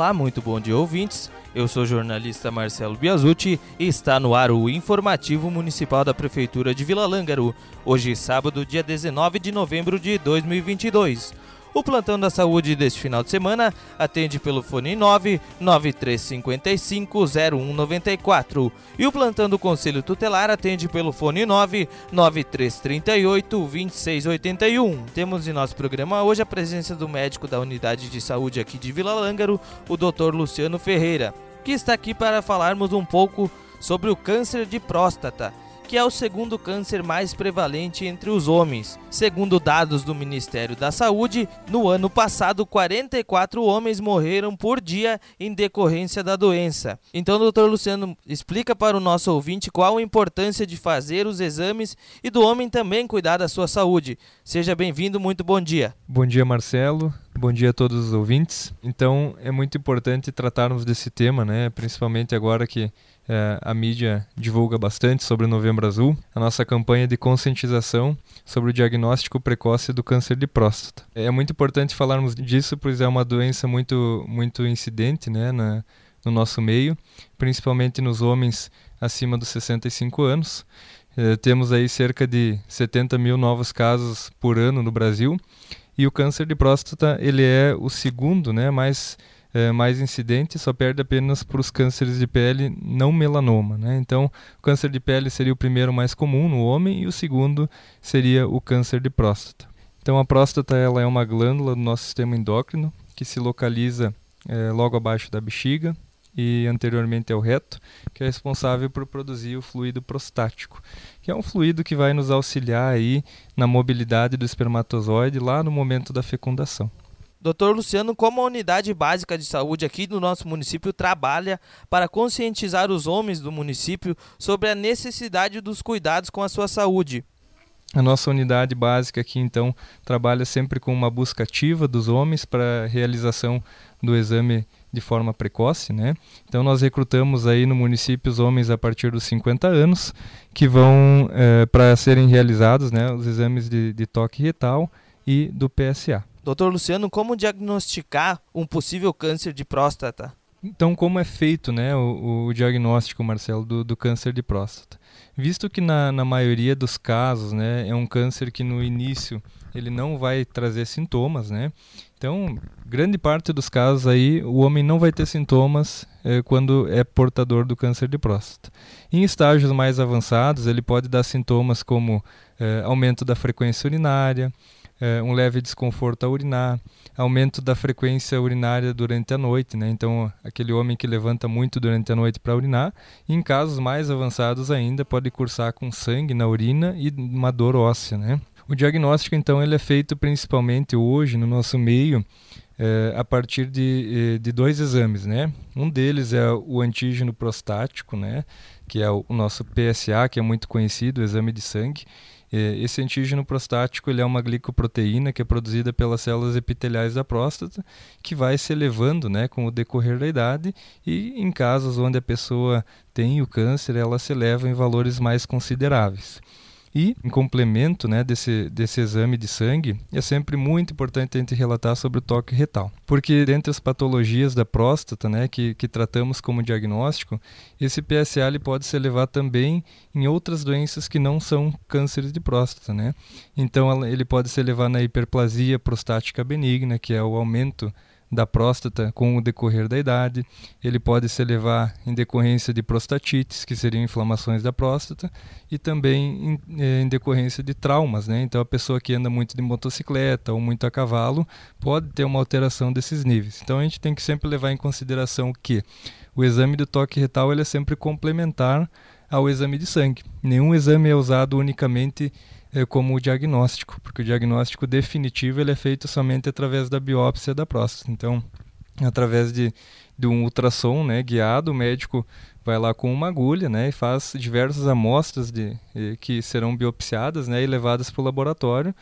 Olá, muito bom dia, ouvintes. Eu sou o jornalista Marcelo Biasucci e está no ar o informativo municipal da Prefeitura de Vila Lângaro. Hoje, sábado, dia 19 de novembro de 2022. O plantão da saúde deste final de semana atende pelo fone 9 9355 0194 e o plantão do Conselho Tutelar atende pelo fone 9 9338 2681. Temos em nosso programa hoje a presença do médico da Unidade de Saúde aqui de Vila Lângaro, o Dr. Luciano Ferreira, que está aqui para falarmos um pouco sobre o câncer de próstata que é o segundo câncer mais prevalente entre os homens. Segundo dados do Ministério da Saúde, no ano passado 44 homens morreram por dia em decorrência da doença. Então, doutor Luciano, explica para o nosso ouvinte qual a importância de fazer os exames e do homem também cuidar da sua saúde. Seja bem-vindo, muito bom dia. Bom dia, Marcelo. Bom dia a todos os ouvintes. Então, é muito importante tratarmos desse tema, né? Principalmente agora que é, a mídia divulga bastante sobre o Novembro Azul, a nossa campanha de conscientização sobre o diagnóstico precoce do câncer de próstata. É muito importante falarmos disso, pois é uma doença muito, muito incidente né, na, no nosso meio, principalmente nos homens acima dos 65 anos. É, temos aí cerca de 70 mil novos casos por ano no Brasil e o câncer de próstata ele é o segundo né, mais é, mais incidente, só perde apenas para os cânceres de pele não melanoma. Né? Então, o câncer de pele seria o primeiro mais comum no homem e o segundo seria o câncer de próstata. Então, a próstata ela é uma glândula do nosso sistema endócrino que se localiza é, logo abaixo da bexiga e anteriormente ao reto, que é responsável por produzir o fluido prostático, que é um fluido que vai nos auxiliar aí na mobilidade do espermatozoide lá no momento da fecundação. Doutor Luciano, como a unidade básica de saúde aqui do nosso município trabalha para conscientizar os homens do município sobre a necessidade dos cuidados com a sua saúde? A nossa unidade básica aqui, então, trabalha sempre com uma busca ativa dos homens para realização do exame de forma precoce, né? Então nós recrutamos aí no município os homens a partir dos 50 anos que vão é, para serem realizados, né, os exames de, de toque retal e do PSA. Doutor Luciano, como diagnosticar um possível câncer de próstata? Então, como é feito né, o, o diagnóstico, Marcelo, do, do, câncer de próstata? Visto que na, na maioria dos casos né, é um câncer que no início ele não vai trazer sintomas, né? Então, grande parte dos casos aí, o homem não vai ter sintomas é, quando é portador do câncer de próstata. Em estágios mais avançados, ele pode dar sintomas como é, aumento da frequência urinária, é, um leve desconforto a urinar, aumento da frequência urinária durante a noite, né? Então, aquele homem que levanta muito durante a noite para urinar, em casos mais avançados ainda, pode cursar com sangue na urina e uma dor óssea, né? O diagnóstico, então, ele é feito principalmente hoje no nosso meio é, a partir de, de dois exames, né? Um deles é o antígeno prostático, né? Que é o, nosso PSA, que é muito conhecido, o exame de sangue, é, esse antígeno prostático ele é uma glicoproteína que é produzida pelas células epiteliais da próstata, que vai se elevando né, com o decorrer da idade e em casos onde a pessoa tem o câncer, ela se eleva em valores mais consideráveis. E, em complemento né, desse, desse exame de sangue, é sempre muito importante a gente relatar sobre o toque retal. Porque, dentre as patologias da próstata né, que, que tratamos como diagnóstico, esse PSA ele pode se elevar também em outras doenças que não são cânceres de próstata. Né? Então, ele pode se elevar na hiperplasia prostática benigna, que é o aumento da próstata com o decorrer da idade. Ele pode se elevar em decorrência de prostatites, que seriam inflamações da próstata, e também em, eh, em, decorrência de traumas. Né? Então, a pessoa que anda muito de motocicleta ou muito a cavalo pode ter uma alteração desses níveis. Então, a gente tem que sempre levar em consideração que o exame do toque retal ele é sempre complementar ao exame de sangue. Nenhum exame é usado unicamente é, como diagnóstico, porque o diagnóstico definitivo ele é feito somente através da biópsia da próstata. Então, através de, de um ultrassom né, guiado, o médico vai lá com uma agulha né, e faz diversas amostras de, que serão biopsiadas né, e levadas para o laboratório.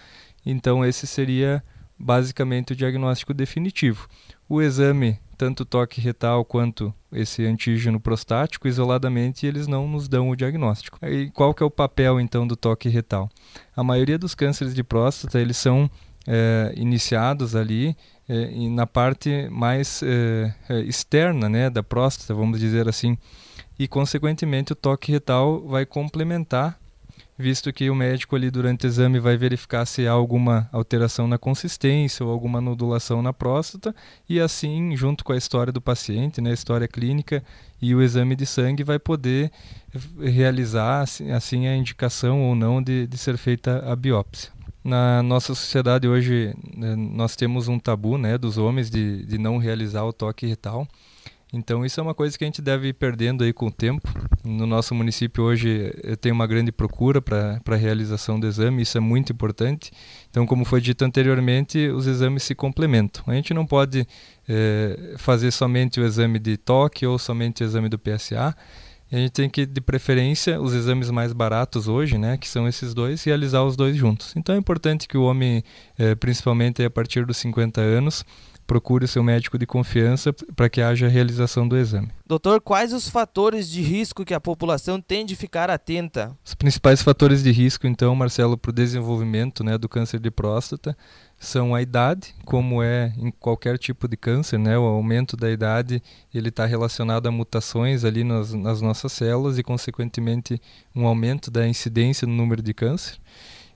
Então, esse seria basicamente o diagnóstico definitivo. O exame tanto toque retal quanto esse antígeno prostático, isoladamente eles não nos dão o diagnóstico. E qual que é o papel então do toque retal? A maioria dos cânceres de próstata eles são é, iniciados ali é, na parte mais é, é, externa né, da próstata, vamos dizer assim. E, consequentemente, o toque retal vai complementar visto que o médico ali durante o exame vai verificar se há alguma alteração na consistência ou alguma nodulação na próstata e assim, junto com a história do paciente, né, a história clínica e o exame de sangue, vai poder realizar assim, assim a indicação ou não de, de ser feita a biópsia. Na nossa sociedade hoje né, nós temos um tabu né, dos homens de, de não realizar o toque retal. Então isso é uma coisa que a gente deve ir perdendo aí com o tempo. No nosso município hoje eh, tem uma grande procura para a realização do exame, isso é muito importante. Então, como foi dito anteriormente, os exames se complementam. A gente não pode é, fazer somente o exame de toque ou somente o exame do PSA. A gente tem que, de preferência, os exames mais baratos hoje, né, que são esses dois, realizar os dois juntos. Então é importante que o homem, é, principalmente a partir dos 50 anos, procure o seu médico de confiança para que haja a realização do exame. Doutor, quais os fatores de risco que a população tem de ficar atenta? Os principais fatores de risco, então, Marcelo, para o desenvolvimento né, do câncer de próstata são a idade, como é em qualquer tipo de câncer, né? O aumento da idade ele está relacionado a mutações ali nas, nas nossas células e, consequentemente, um aumento da incidência no número de câncer.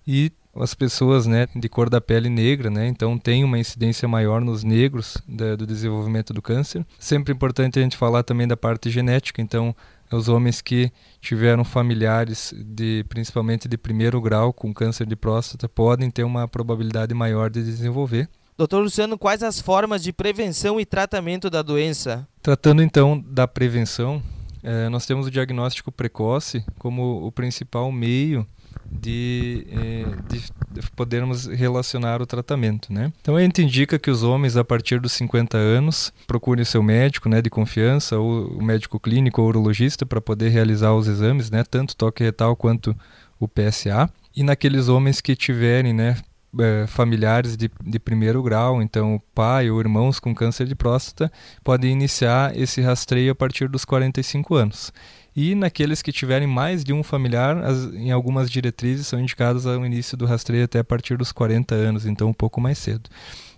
E as pessoas né, de cor da pele negra, né, então tem uma incidência maior nos negros da, do desenvolvimento do câncer. Sempre importante a gente falar também da parte genética, então os homens que tiveram familiares de principalmente de primeiro grau com câncer de próstata podem ter uma probabilidade maior de desenvolver. Doutor Luciano, quais as formas de prevenção e tratamento da doença? Tratando então da prevenção, eh, nós temos o diagnóstico precoce como o principal meio de, eh, de, podermos relacionar o tratamento, né? Então a gente indica que os homens a partir dos 50 anos procurem seu médico, né, de confiança, ou o médico clínico ou urologista para poder realizar os exames, né, tanto toque retal quanto o PSA. E naqueles homens que tiverem, né, eh, familiares de, de primeiro grau, então pai ou irmãos com câncer de próstata, podem iniciar esse rastreio a partir dos 45 anos. E naqueles que tiverem mais de um familiar, as, em algumas diretrizes são indicadas ao início do rastreio até a partir dos 40 anos, então um pouco mais cedo.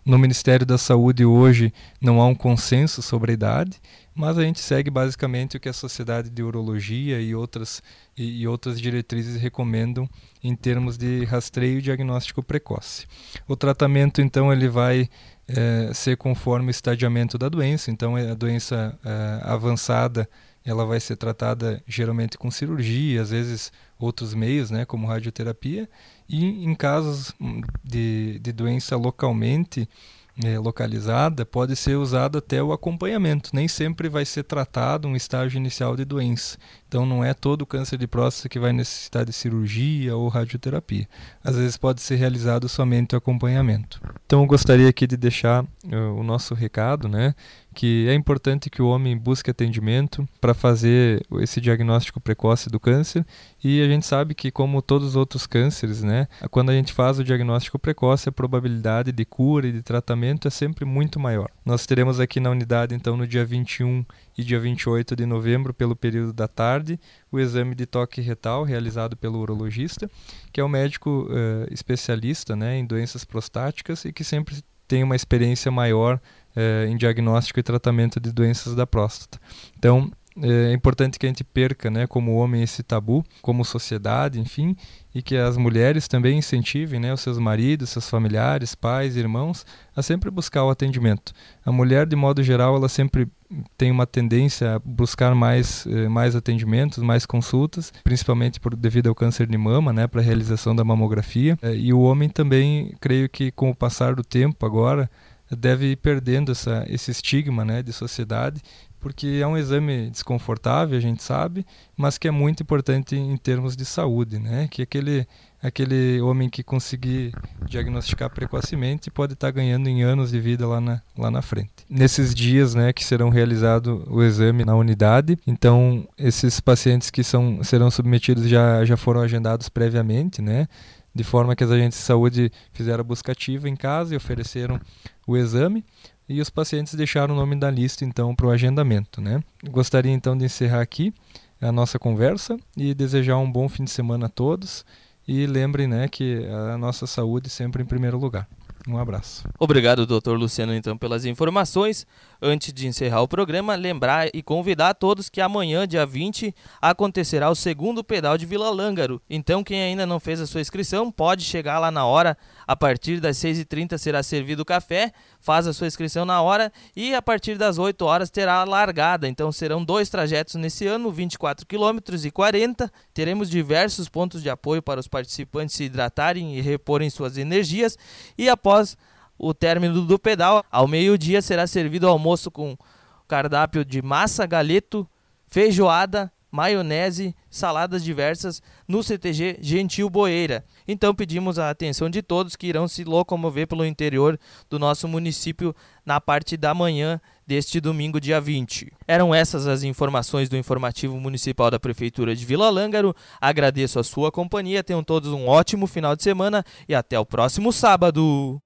No Ministério da Saúde hoje não há um consenso sobre a idade, mas a gente segue basicamente o que a Sociedade de Urologia e outras, e, e outras diretrizes recomendam em termos de rastreio e diagnóstico precoce. O tratamento, então, ele vai é, ser conforme o estadiamento da doença, então a doença é, avançada ela vai ser tratada geralmente com cirurgia, às vezes outros meios, né, como radioterapia, e em casos de, de doença localmente é, localizada, pode ser usado até o acompanhamento. Nem sempre vai ser tratado um estágio inicial de doença. Então, não é todo câncer de próstata que vai necessitar de cirurgia ou radioterapia. Às vezes, pode ser realizado somente o acompanhamento. Então, eu gostaria aqui de deixar uh, o nosso recado, né? Que é importante que o homem busque atendimento para fazer esse diagnóstico precoce do câncer e a gente sabe que como todos os outros cânceres, né, quando a gente faz o diagnóstico precoce, a probabilidade de cura e de tratamento é sempre muito maior. Nós teremos aqui na unidade então no dia 21 e dia 28 de novembro, pelo período da tarde, o exame de toque retal realizado pelo urologista, que é um médico uh, especialista né, em doenças prostáticas e que sempre tem uma experiência maior é, em diagnóstico e tratamento de doenças da próstata. Então, é importante que a gente perca, né, como homem, esse tabu, como sociedade, enfim, e que as mulheres também incentivem, né, os seus maridos, seus familiares, pais, irmãos, a sempre buscar o atendimento. A mulher, de modo geral, ela sempre tem uma tendência a buscar mais, eh, mais atendimentos, mais consultas, principalmente por, devido ao câncer de mama, né, para a realização da mamografia. E o homem também, creio que com o passar do tempo agora, deve ir perdendo essa, esse estigma né, de sociedade, porque é um exame desconfortável, a gente sabe, mas que é muito importante em termos de saúde, né? Que aquele, aquele homem que conseguir diagnosticar precocemente pode estar ganhando em anos de vida lá na, lá na frente. Nesses dias, né, que serão realizado o exame na unidade, então esses pacientes que são, serão submetidos já, já foram agendados previamente, né? De forma que as agentes de saúde fizeram a busca ativa em casa e ofereceram o exame e os pacientes deixaram o nome da lista então para o agendamento, né? Gostaria então de encerrar aqui a nossa conversa e desejar um bom fim de semana a todos e lembrem, né, que a nossa saúde sempre em primeiro lugar. Um abraço. Obrigado, doutor Luciano, então, pelas informações. Antes de encerrar o programa, lembrar e convidar a todos que amanhã, dia 20, acontecerá o segundo pedal de Vila Lângaro. Então, quem ainda não fez a sua inscrição, pode chegar lá na hora. A partir das 6h30 será servido café, faz a sua inscrição na hora e a partir das 8 horas terá a largada. Então, serão dois trajetos nesse ano, 24 km e 40. Teremos diversos pontos de apoio para os participantes se hidratarem e reporem suas energias. E após o término do pedal. Ao meio-dia será servido almoço com cardápio de massa, galeto, feijoada, maionese, saladas diversas no CTG Gentil Boeira. Então pedimos a atenção de todos que irão se locomover pelo interior do nosso município na parte da manhã deste domingo, dia 20. Eram essas as informações do informativo municipal da Prefeitura de Vila Lângaro. Agradeço a sua companhia, tenham todos um ótimo final de semana e até o próximo sábado.